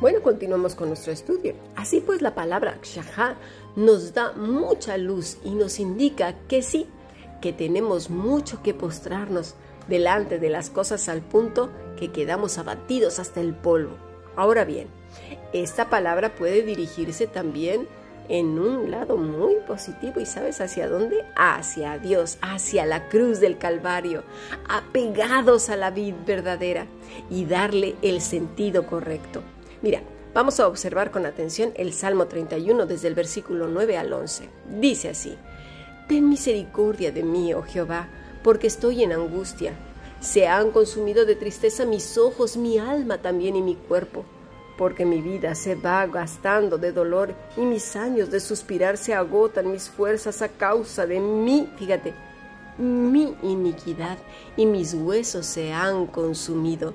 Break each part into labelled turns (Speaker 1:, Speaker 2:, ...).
Speaker 1: Bueno, continuamos con nuestro estudio. Así pues, la palabra Kshaha nos da mucha luz y nos indica que sí, que tenemos mucho que postrarnos delante de las cosas al punto que quedamos abatidos hasta el polvo. Ahora bien, esta palabra puede dirigirse también en un lado muy positivo y sabes hacia dónde? Hacia Dios, hacia la cruz del Calvario, apegados a la vida verdadera y darle el sentido correcto. Mira, vamos a observar con atención el Salmo 31 desde el versículo 9 al 11. Dice así, Ten misericordia de mí, oh Jehová, porque estoy en angustia. Se han consumido de tristeza mis ojos, mi alma también y mi cuerpo, porque mi vida se va gastando de dolor y mis años de suspirar se agotan mis fuerzas a causa de mí, fíjate, mi iniquidad y mis huesos se han consumido.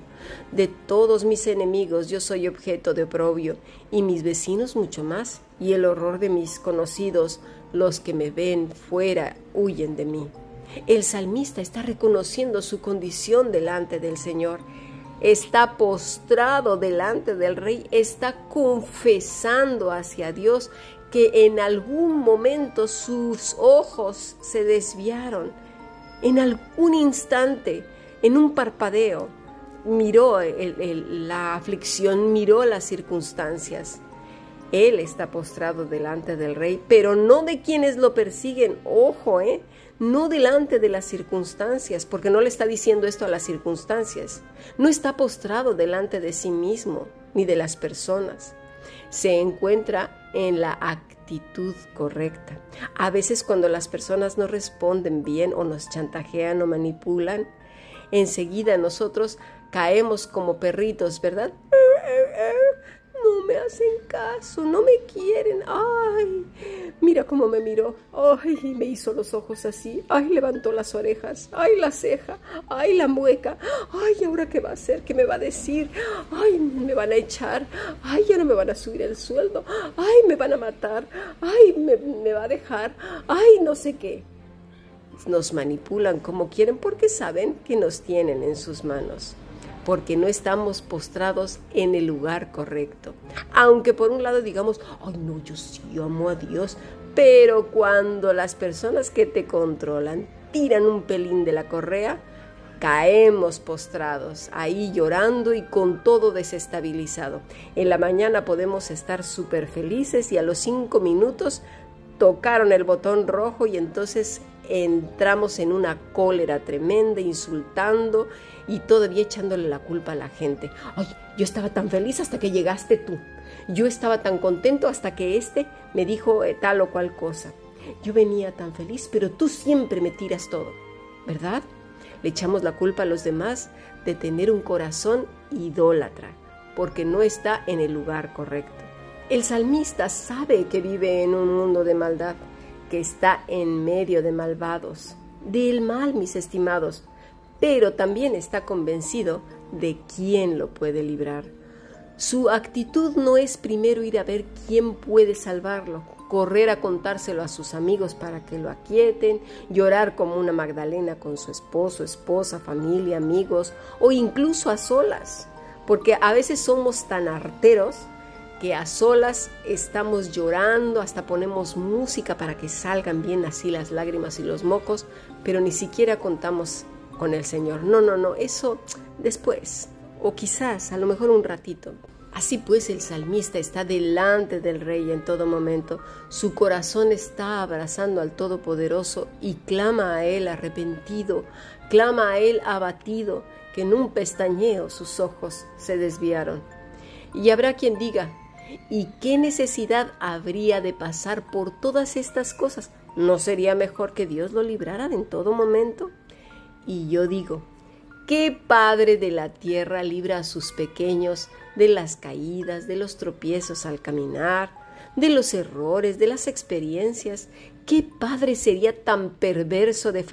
Speaker 1: De todos mis enemigos yo soy objeto de oprobio y mis vecinos mucho más, y el horror de mis conocidos los que me ven fuera huyen de mí. El salmista está reconociendo su condición delante del Señor. Está postrado delante del Rey, está confesando hacia Dios que en algún momento sus ojos se desviaron. En algún instante, en un parpadeo, miró la aflicción, miró las circunstancias él está postrado delante del rey, pero no de quienes lo persiguen. Ojo, ¿eh? No delante de las circunstancias, porque no le está diciendo esto a las circunstancias. No está postrado delante de sí mismo ni de las personas. Se encuentra en la actitud correcta. A veces cuando las personas no responden bien o nos chantajean o manipulan, enseguida nosotros caemos como perritos, ¿verdad? No me hacen caso, no me quieren. Ay, mira cómo me miró. Ay, me hizo los ojos así. Ay, levantó las orejas. Ay, la ceja. Ay, la mueca. Ay, ¿ahora qué va a hacer? ¿Qué me va a decir? Ay, me van a echar. Ay, ya no me van a subir el sueldo. Ay, me van a matar. Ay, me, me va a dejar. Ay, no sé qué. Nos manipulan como quieren porque saben que nos tienen en sus manos porque no estamos postrados en el lugar correcto. Aunque por un lado digamos, ay no, yo sí amo a Dios, pero cuando las personas que te controlan tiran un pelín de la correa, caemos postrados, ahí llorando y con todo desestabilizado. En la mañana podemos estar súper felices y a los cinco minutos tocaron el botón rojo y entonces entramos en una cólera tremenda, insultando y todavía echándole la culpa a la gente. Ay, yo estaba tan feliz hasta que llegaste tú. Yo estaba tan contento hasta que este me dijo eh, tal o cual cosa. Yo venía tan feliz, pero tú siempre me tiras todo, ¿verdad? Le echamos la culpa a los demás de tener un corazón idólatra, porque no está en el lugar correcto. El salmista sabe que vive en un mundo de maldad, que está en medio de malvados, del mal, mis estimados, pero también está convencido de quién lo puede librar. Su actitud no es primero ir a ver quién puede salvarlo, correr a contárselo a sus amigos para que lo aquieten, llorar como una Magdalena con su esposo, esposa, familia, amigos o incluso a solas, porque a veces somos tan arteros que a solas estamos llorando, hasta ponemos música para que salgan bien así las lágrimas y los mocos, pero ni siquiera contamos con el Señor. No, no, no, eso después, o quizás a lo mejor un ratito. Así pues el salmista está delante del rey en todo momento, su corazón está abrazando al Todopoderoso y clama a él arrepentido, clama a él abatido, que en un pestañeo sus ojos se desviaron. Y habrá quien diga, ¿Y qué necesidad habría de pasar por todas estas cosas? ¿No sería mejor que Dios lo librara en todo momento? Y yo digo, ¿qué padre de la tierra libra a sus pequeños de las caídas, de los tropiezos al caminar, de los errores, de las experiencias? ¿Qué padre sería tan perverso de,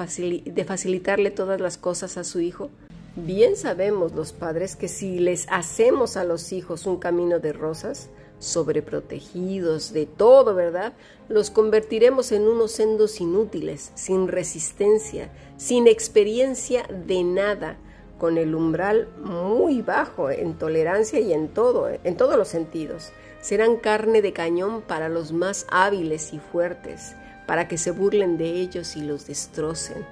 Speaker 1: de facilitarle todas las cosas a su hijo? Bien sabemos los padres que si les hacemos a los hijos un camino de rosas, sobreprotegidos de todo, ¿verdad? Los convertiremos en unos sendos inútiles, sin resistencia, sin experiencia de nada, con el umbral muy bajo en tolerancia y en todo, en todos los sentidos. Serán carne de cañón para los más hábiles y fuertes, para que se burlen de ellos y los destrocen.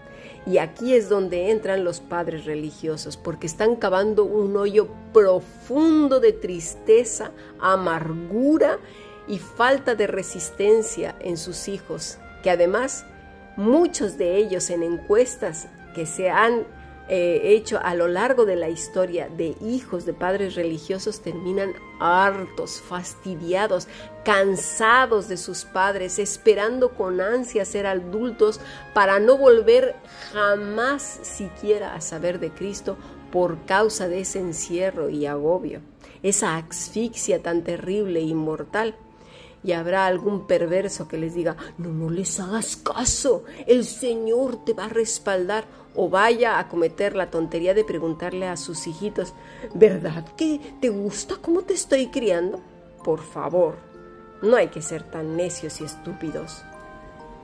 Speaker 1: Y aquí es donde entran los padres religiosos, porque están cavando un hoyo profundo de tristeza, amargura y falta de resistencia en sus hijos, que además muchos de ellos en encuestas que se han eh, hecho a lo largo de la historia de hijos de padres religiosos terminan hartos, fastidiados, cansados de sus padres, esperando con ansia ser adultos para no volver jamás siquiera a saber de Cristo por causa de ese encierro y agobio, esa asfixia tan terrible e inmortal y habrá algún perverso que les diga, no, no les hagas caso, el Señor te va a respaldar o vaya a cometer la tontería de preguntarle a sus hijitos, ¿verdad que te gusta cómo te estoy criando? Por favor, no hay que ser tan necios y estúpidos.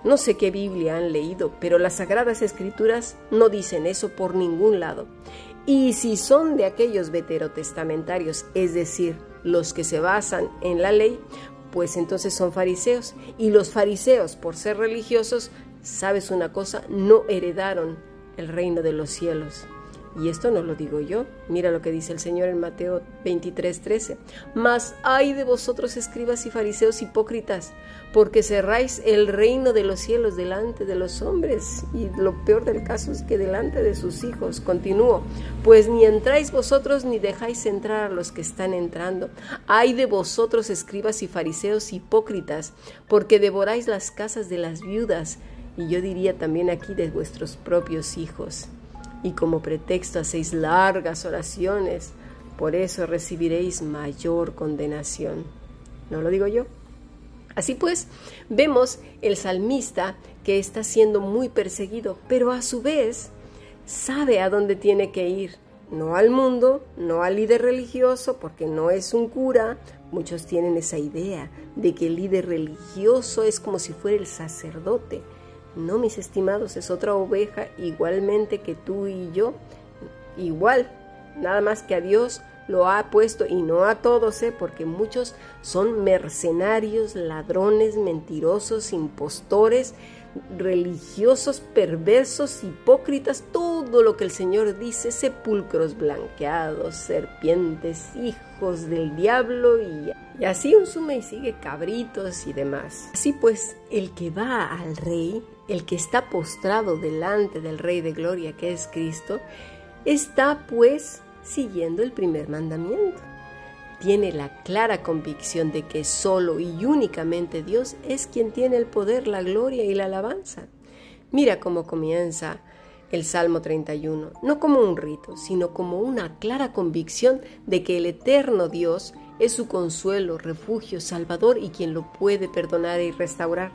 Speaker 1: No sé qué Biblia han leído, pero las Sagradas Escrituras no dicen eso por ningún lado. Y si son de aquellos veterotestamentarios, es decir, los que se basan en la ley, pues entonces son fariseos. Y los fariseos, por ser religiosos, sabes una cosa, no heredaron el reino de los cielos. Y esto no lo digo yo. Mira lo que dice el Señor en Mateo 23, 13. Mas hay de vosotros escribas y fariseos hipócritas, porque cerráis el reino de los cielos delante de los hombres. Y lo peor del caso es que delante de sus hijos. Continúo. Pues ni entráis vosotros ni dejáis entrar a los que están entrando. Hay de vosotros escribas y fariseos hipócritas, porque devoráis las casas de las viudas. Y yo diría también aquí de vuestros propios hijos y como pretexto hacéis largas oraciones, por eso recibiréis mayor condenación. ¿No lo digo yo? Así pues, vemos el salmista que está siendo muy perseguido, pero a su vez sabe a dónde tiene que ir. No al mundo, no al líder religioso, porque no es un cura. Muchos tienen esa idea de que el líder religioso es como si fuera el sacerdote. No, mis estimados, es otra oveja igualmente que tú y yo, igual, nada más que a Dios lo ha puesto y no a todos, ¿eh? porque muchos son mercenarios, ladrones, mentirosos, impostores, religiosos, perversos, hipócritas, todo lo que el Señor dice, sepulcros blanqueados, serpientes, hijos del diablo y, y así un suma y sigue cabritos y demás. Así pues, el que va al rey el que está postrado delante del Rey de Gloria, que es Cristo, está pues siguiendo el primer mandamiento. Tiene la clara convicción de que solo y únicamente Dios es quien tiene el poder, la gloria y la alabanza. Mira cómo comienza el Salmo 31, no como un rito, sino como una clara convicción de que el eterno Dios es su consuelo, refugio, salvador y quien lo puede perdonar y restaurar.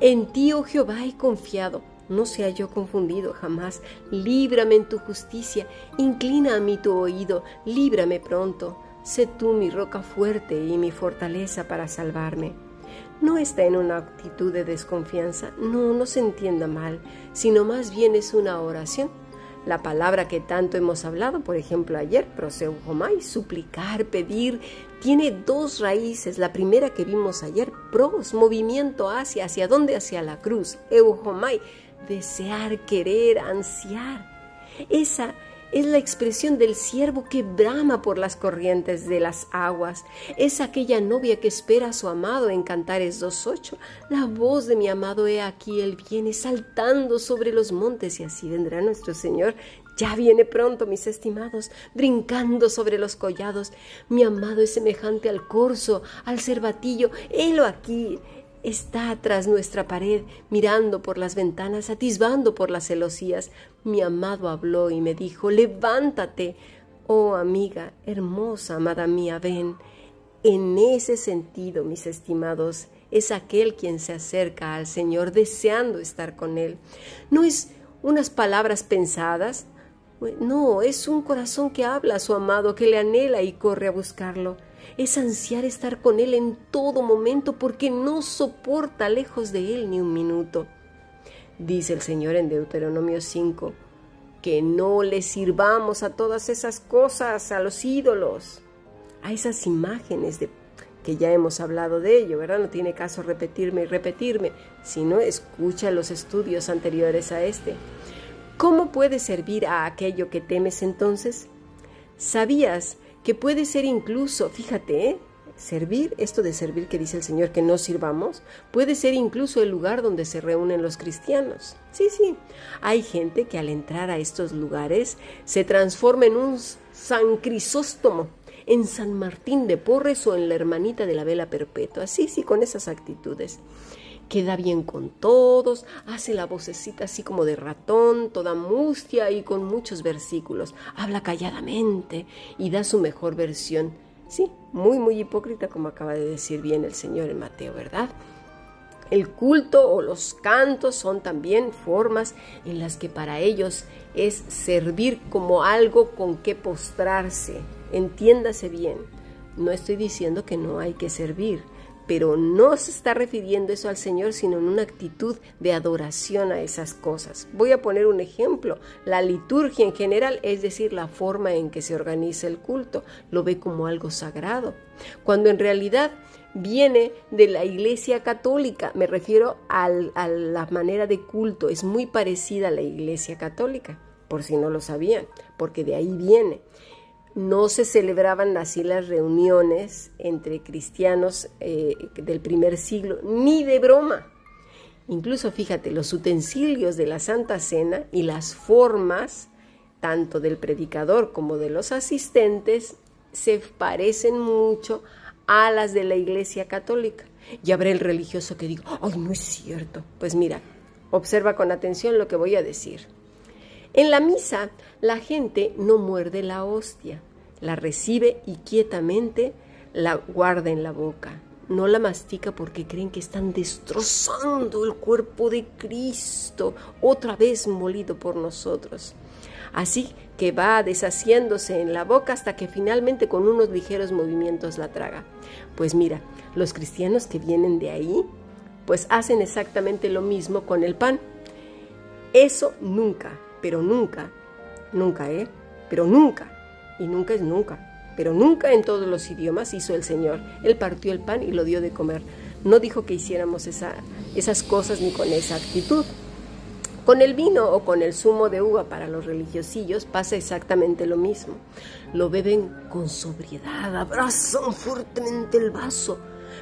Speaker 1: En ti, oh Jehová, he confiado. No sea yo confundido jamás. Líbrame en tu justicia. Inclina a mí tu oído. Líbrame pronto. Sé tú mi roca fuerte y mi fortaleza para salvarme. No está en una actitud de desconfianza. No, se entienda mal, sino más bien es una oración la palabra que tanto hemos hablado, por ejemplo ayer, proseujomai, suplicar, pedir, tiene dos raíces. La primera que vimos ayer, pros, movimiento hacia, ¿hacia dónde? Hacia la cruz. Eujomai, desear, querer, ansiar. Esa es la expresión del siervo que brama por las corrientes de las aguas. Es aquella novia que espera a su amado en Cantares 2.8. La voz de mi amado he aquí, él viene saltando sobre los montes y así vendrá nuestro Señor. Ya viene pronto, mis estimados, brincando sobre los collados. Mi amado es semejante al corzo, al cervatillo. Helo aquí, Está tras nuestra pared, mirando por las ventanas, atisbando por las celosías. Mi amado habló y me dijo, levántate. Oh amiga, hermosa, amada mía, ven. En ese sentido, mis estimados, es aquel quien se acerca al Señor deseando estar con Él. No es unas palabras pensadas, no, es un corazón que habla a su amado, que le anhela y corre a buscarlo es ansiar estar con Él en todo momento porque no soporta lejos de Él ni un minuto. Dice el Señor en Deuteronomio 5, que no le sirvamos a todas esas cosas, a los ídolos, a esas imágenes de que ya hemos hablado de ello, ¿verdad? No tiene caso repetirme y repetirme, sino escucha los estudios anteriores a este. ¿Cómo puede servir a aquello que temes entonces? ¿Sabías que puede ser incluso, fíjate, ¿eh? servir, esto de servir que dice el Señor que no sirvamos, puede ser incluso el lugar donde se reúnen los cristianos. Sí, sí, hay gente que al entrar a estos lugares se transforma en un San Crisóstomo, en San Martín de Porres o en la hermanita de la vela perpetua. Sí, sí, con esas actitudes queda bien con todos, hace la vocecita así como de ratón, toda mustia y con muchos versículos, habla calladamente y da su mejor versión. Sí, muy, muy hipócrita como acaba de decir bien el Señor en Mateo, ¿verdad? El culto o los cantos son también formas en las que para ellos es servir como algo con que postrarse. Entiéndase bien. No estoy diciendo que no hay que servir, pero no se está refiriendo eso al Señor, sino en una actitud de adoración a esas cosas. Voy a poner un ejemplo. La liturgia en general, es decir, la forma en que se organiza el culto, lo ve como algo sagrado, cuando en realidad viene de la Iglesia Católica. Me refiero a la manera de culto, es muy parecida a la Iglesia Católica, por si no lo sabían, porque de ahí viene no se celebraban así las reuniones entre cristianos eh, del primer siglo, ni de broma. Incluso fíjate, los utensilios de la Santa Cena y las formas, tanto del predicador como de los asistentes, se parecen mucho a las de la Iglesia Católica. Y habrá el religioso que diga, ay, no es cierto. Pues mira, observa con atención lo que voy a decir. En la misa, la gente no muerde la hostia, la recibe y quietamente la guarda en la boca. No la mastica porque creen que están destrozando el cuerpo de Cristo, otra vez molido por nosotros. Así que va deshaciéndose en la boca hasta que finalmente con unos ligeros movimientos la traga. Pues mira, los cristianos que vienen de ahí, pues hacen exactamente lo mismo con el pan. Eso nunca, pero nunca, nunca, ¿eh? Pero nunca, y nunca es nunca, pero nunca en todos los idiomas hizo el Señor. Él partió el pan y lo dio de comer. No dijo que hiciéramos esa, esas cosas ni con esa actitud. Con el vino o con el zumo de uva para los religiosillos pasa exactamente lo mismo. Lo beben con sobriedad, abrazan fuertemente el vaso,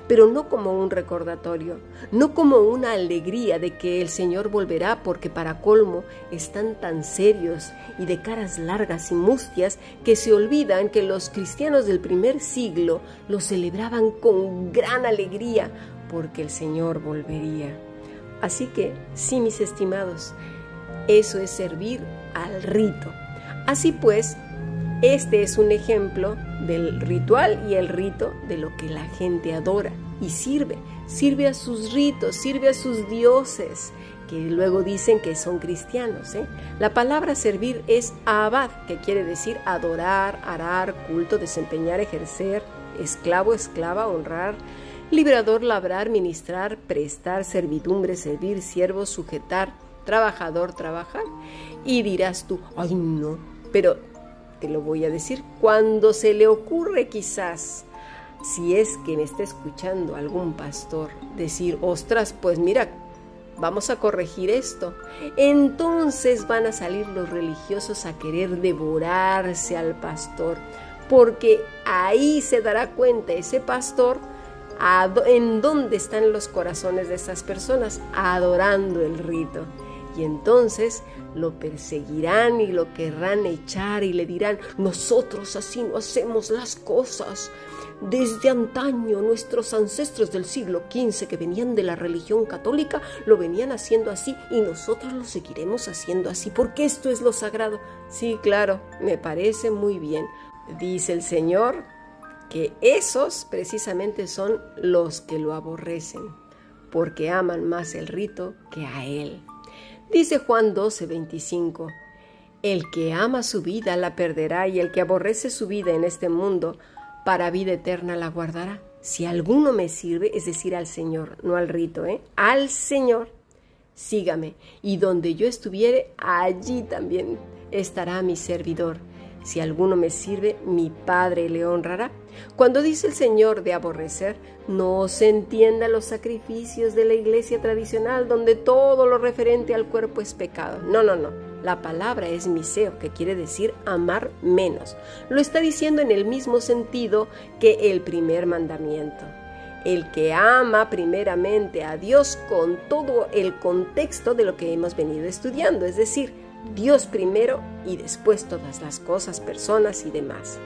Speaker 1: pero no como un recordatorio, no como una alegría de que el Señor volverá porque para colmo están tan serios y de caras largas y mustias que se olvidan que los cristianos del primer siglo lo celebraban con gran alegría porque el Señor volvería. Así que, sí, mis estimados, eso es servir al rito. Así pues, este es un ejemplo del ritual y el rito de lo que la gente adora y sirve. Sirve a sus ritos, sirve a sus dioses, que luego dicen que son cristianos. ¿eh? La palabra servir es abad, que quiere decir adorar, arar, culto, desempeñar, ejercer, esclavo, esclava, honrar, librador, labrar, ministrar, prestar, servidumbre, servir, siervo, sujetar, trabajador, trabajar. Y dirás tú, ay no, pero te lo voy a decir, cuando se le ocurre quizás, si es que me está escuchando algún pastor, decir, ostras, pues mira, vamos a corregir esto. Entonces van a salir los religiosos a querer devorarse al pastor, porque ahí se dará cuenta ese pastor en dónde están los corazones de esas personas, adorando el rito. Y entonces lo perseguirán y lo querrán echar y le dirán, nosotros así no hacemos las cosas. Desde antaño nuestros ancestros del siglo XV que venían de la religión católica lo venían haciendo así y nosotros lo seguiremos haciendo así porque esto es lo sagrado. Sí, claro, me parece muy bien. Dice el Señor que esos precisamente son los que lo aborrecen porque aman más el rito que a Él. Dice Juan 12, 25, El que ama su vida la perderá y el que aborrece su vida en este mundo, para vida eterna la guardará. Si alguno me sirve, es decir, al Señor, no al rito, ¿eh? Al Señor, sígame. Y donde yo estuviere, allí también estará mi servidor. Si alguno me sirve, mi Padre le honrará. Cuando dice el Señor de aborrecer, no se entienda los sacrificios de la iglesia tradicional donde todo lo referente al cuerpo es pecado. No, no, no. La palabra es miseo, que quiere decir amar menos. Lo está diciendo en el mismo sentido que el primer mandamiento. El que ama primeramente a Dios con todo el contexto de lo que hemos venido estudiando, es decir, Dios primero y después todas las cosas, personas y demás.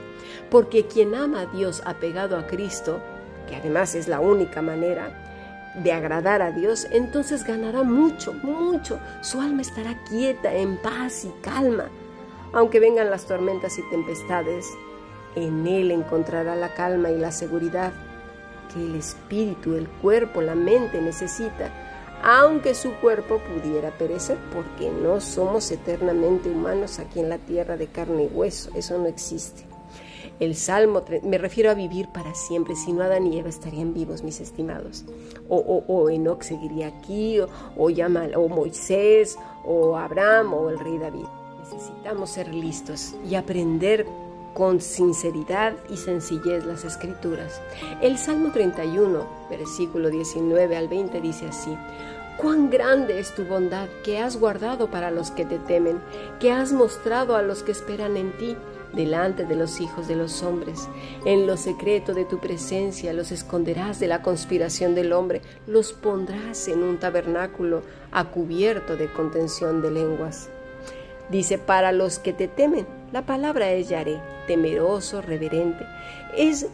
Speaker 1: Porque quien ama a Dios apegado a Cristo, que además es la única manera de agradar a Dios, entonces ganará mucho, mucho. Su alma estará quieta, en paz y calma. Aunque vengan las tormentas y tempestades, en Él encontrará la calma y la seguridad que el espíritu, el cuerpo, la mente necesita aunque su cuerpo pudiera perecer, porque no somos eternamente humanos aquí en la tierra de carne y hueso, eso no existe. El Salmo, me refiero a vivir para siempre, si no Adán y Eva estarían vivos, mis estimados. O, o, o Enoch seguiría aquí, o, o, o Moisés, o Abraham, o el rey David. Necesitamos ser listos y aprender con sinceridad y sencillez las escrituras. El Salmo 31, versículo 19 al 20 dice así, Cuán grande es tu bondad que has guardado para los que te temen, que has mostrado a los que esperan en ti delante de los hijos de los hombres. En lo secreto de tu presencia los esconderás de la conspiración del hombre, los pondrás en un tabernáculo a cubierto de contención de lenguas. Dice, para los que te temen, la palabra es yaré, temeroso, reverente. Es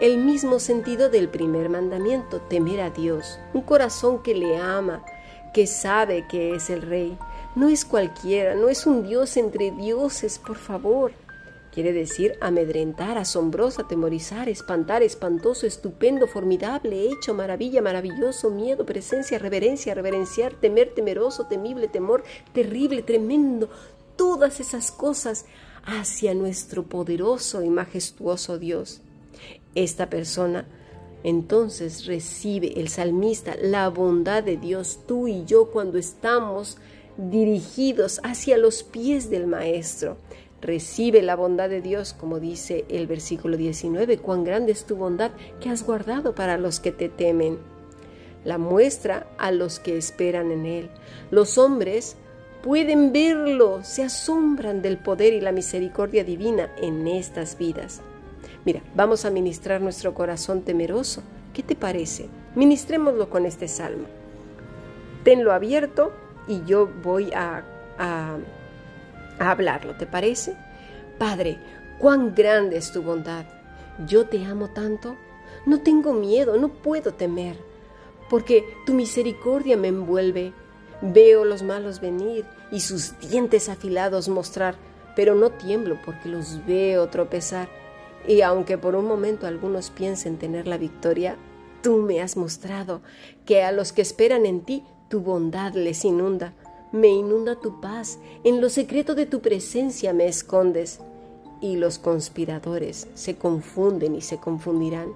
Speaker 1: el mismo sentido del primer mandamiento, temer a Dios, un corazón que le ama, que sabe que es el rey. No es cualquiera, no es un Dios entre dioses, por favor. Quiere decir amedrentar, asombroso, atemorizar, espantar, espantoso, estupendo, formidable, hecho, maravilla, maravilloso, miedo, presencia, reverencia, reverenciar, temer, temeroso, temible, temor, terrible, tremendo, todas esas cosas hacia nuestro poderoso y majestuoso Dios. Esta persona entonces recibe el salmista la bondad de Dios, tú y yo, cuando estamos dirigidos hacia los pies del Maestro. Recibe la bondad de Dios, como dice el versículo 19, cuán grande es tu bondad que has guardado para los que te temen. La muestra a los que esperan en Él. Los hombres pueden verlo, se asombran del poder y la misericordia divina en estas vidas. Mira, vamos a ministrar nuestro corazón temeroso. ¿Qué te parece? Ministrémoslo con este salmo. Tenlo abierto y yo voy a, a, hablarlo, ¿te parece? Padre, cuán grande es tu bondad. Yo te amo tanto. No tengo miedo, no puedo temer, porque tu misericordia me envuelve Veo los malos venir y sus dientes afilados mostrar, pero no tiemblo porque los veo tropezar. Y aunque por un momento algunos piensen tener la victoria, tú me has mostrado que a los que esperan en ti tu bondad les inunda. Me inunda tu paz, en lo secreto de tu presencia me escondes. Y los conspiradores se confunden y se confundirán.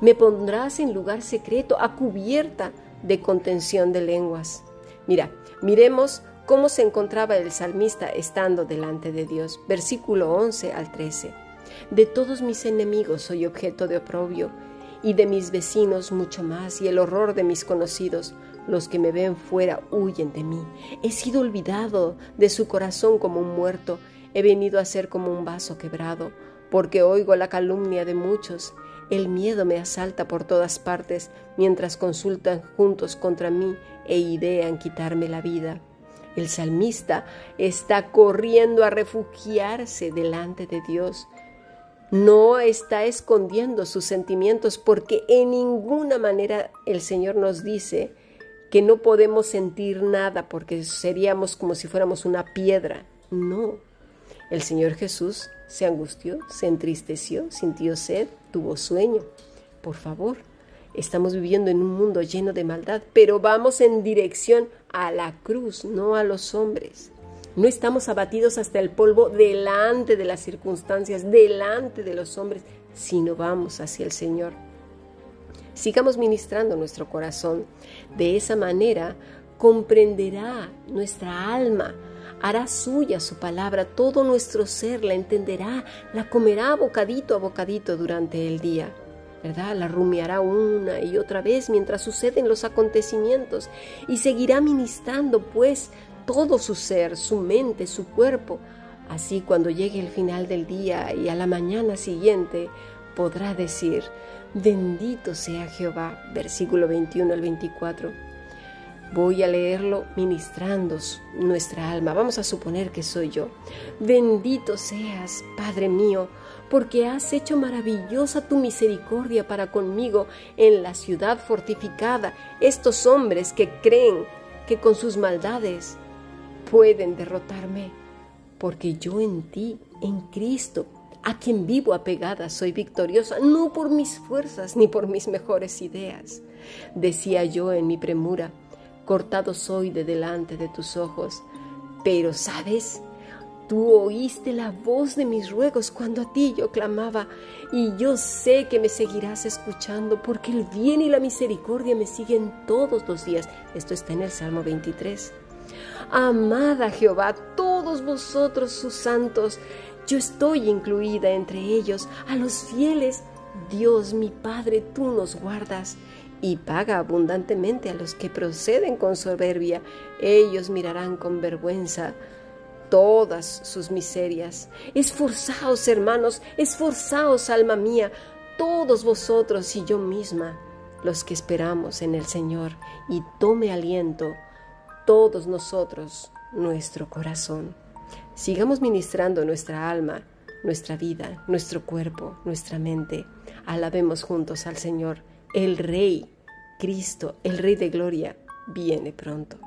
Speaker 1: Me pondrás en lugar secreto, a cubierta de contención de lenguas. Mira, miremos cómo se encontraba el salmista estando delante de Dios. Versículo 11 al 13. De todos mis enemigos soy objeto de oprobio, y de mis vecinos mucho más, y el horror de mis conocidos. Los que me ven fuera huyen de mí. He sido olvidado de su corazón como un muerto. He venido a ser como un vaso quebrado, porque oigo la calumnia de muchos. El miedo me asalta por todas partes mientras consultan juntos contra mí e idean quitarme la vida. El salmista está corriendo a refugiarse delante de Dios. No está escondiendo sus sentimientos porque en ninguna manera el Señor nos dice que no podemos sentir nada porque seríamos como si fuéramos una piedra. No. El Señor Jesús se angustió, se entristeció, sintió sed, tuvo sueño. Por favor, Estamos viviendo en un mundo lleno de maldad, pero vamos en dirección a la cruz, no a los hombres. No estamos abatidos hasta el polvo delante de las circunstancias, delante de los hombres, sino vamos hacia el Señor. Sigamos ministrando nuestro corazón. De esa manera comprenderá nuestra alma hará suya su palabra, todo nuestro ser la entenderá, la comerá bocadito a bocadito durante el día. ¿Verdad? La rumiará una y otra vez mientras suceden los acontecimientos y seguirá ministrando pues todo su ser, su mente, su cuerpo. Así cuando llegue el final del día y a la mañana siguiente podrá decir, bendito sea Jehová, versículo 21 al 24 Voy a leerlo ministrando nuestra alma. Vamos a suponer que soy yo. Bendito seas, Padre mío, porque has hecho maravillosa tu misericordia para conmigo en la ciudad fortificada. Estos hombres que creen que con sus maldades pueden derrotarme, porque yo en ti, en Cristo, a quien vivo apegada, soy victoriosa, no por mis fuerzas ni por mis mejores ideas. Decía yo en mi premura, cortado soy de delante de tus ojos. Pero, ¿sabes? Tú oíste la voz de mis ruegos cuando a ti yo clamaba, y yo sé que me seguirás escuchando, porque el bien y la misericordia me siguen todos los días. Esto está en el Salmo 23. Amada Jehová, todos vosotros sus santos, yo estoy incluida entre ellos, a los fieles. Dios mi Padre, tú nos guardas y paga abundantemente a los que proceden con soberbia. Ellos mirarán con vergüenza todas sus miserias. Esforzaos, hermanos, esforzaos, alma mía, todos vosotros y yo misma, los que esperamos en el Señor, y tome aliento todos nosotros nuestro corazón. Sigamos ministrando nuestra alma, nuestra vida, nuestro cuerpo, nuestra mente. Alabemos juntos al Señor el Rey, Cristo, el Rey de Gloria, viene pronto.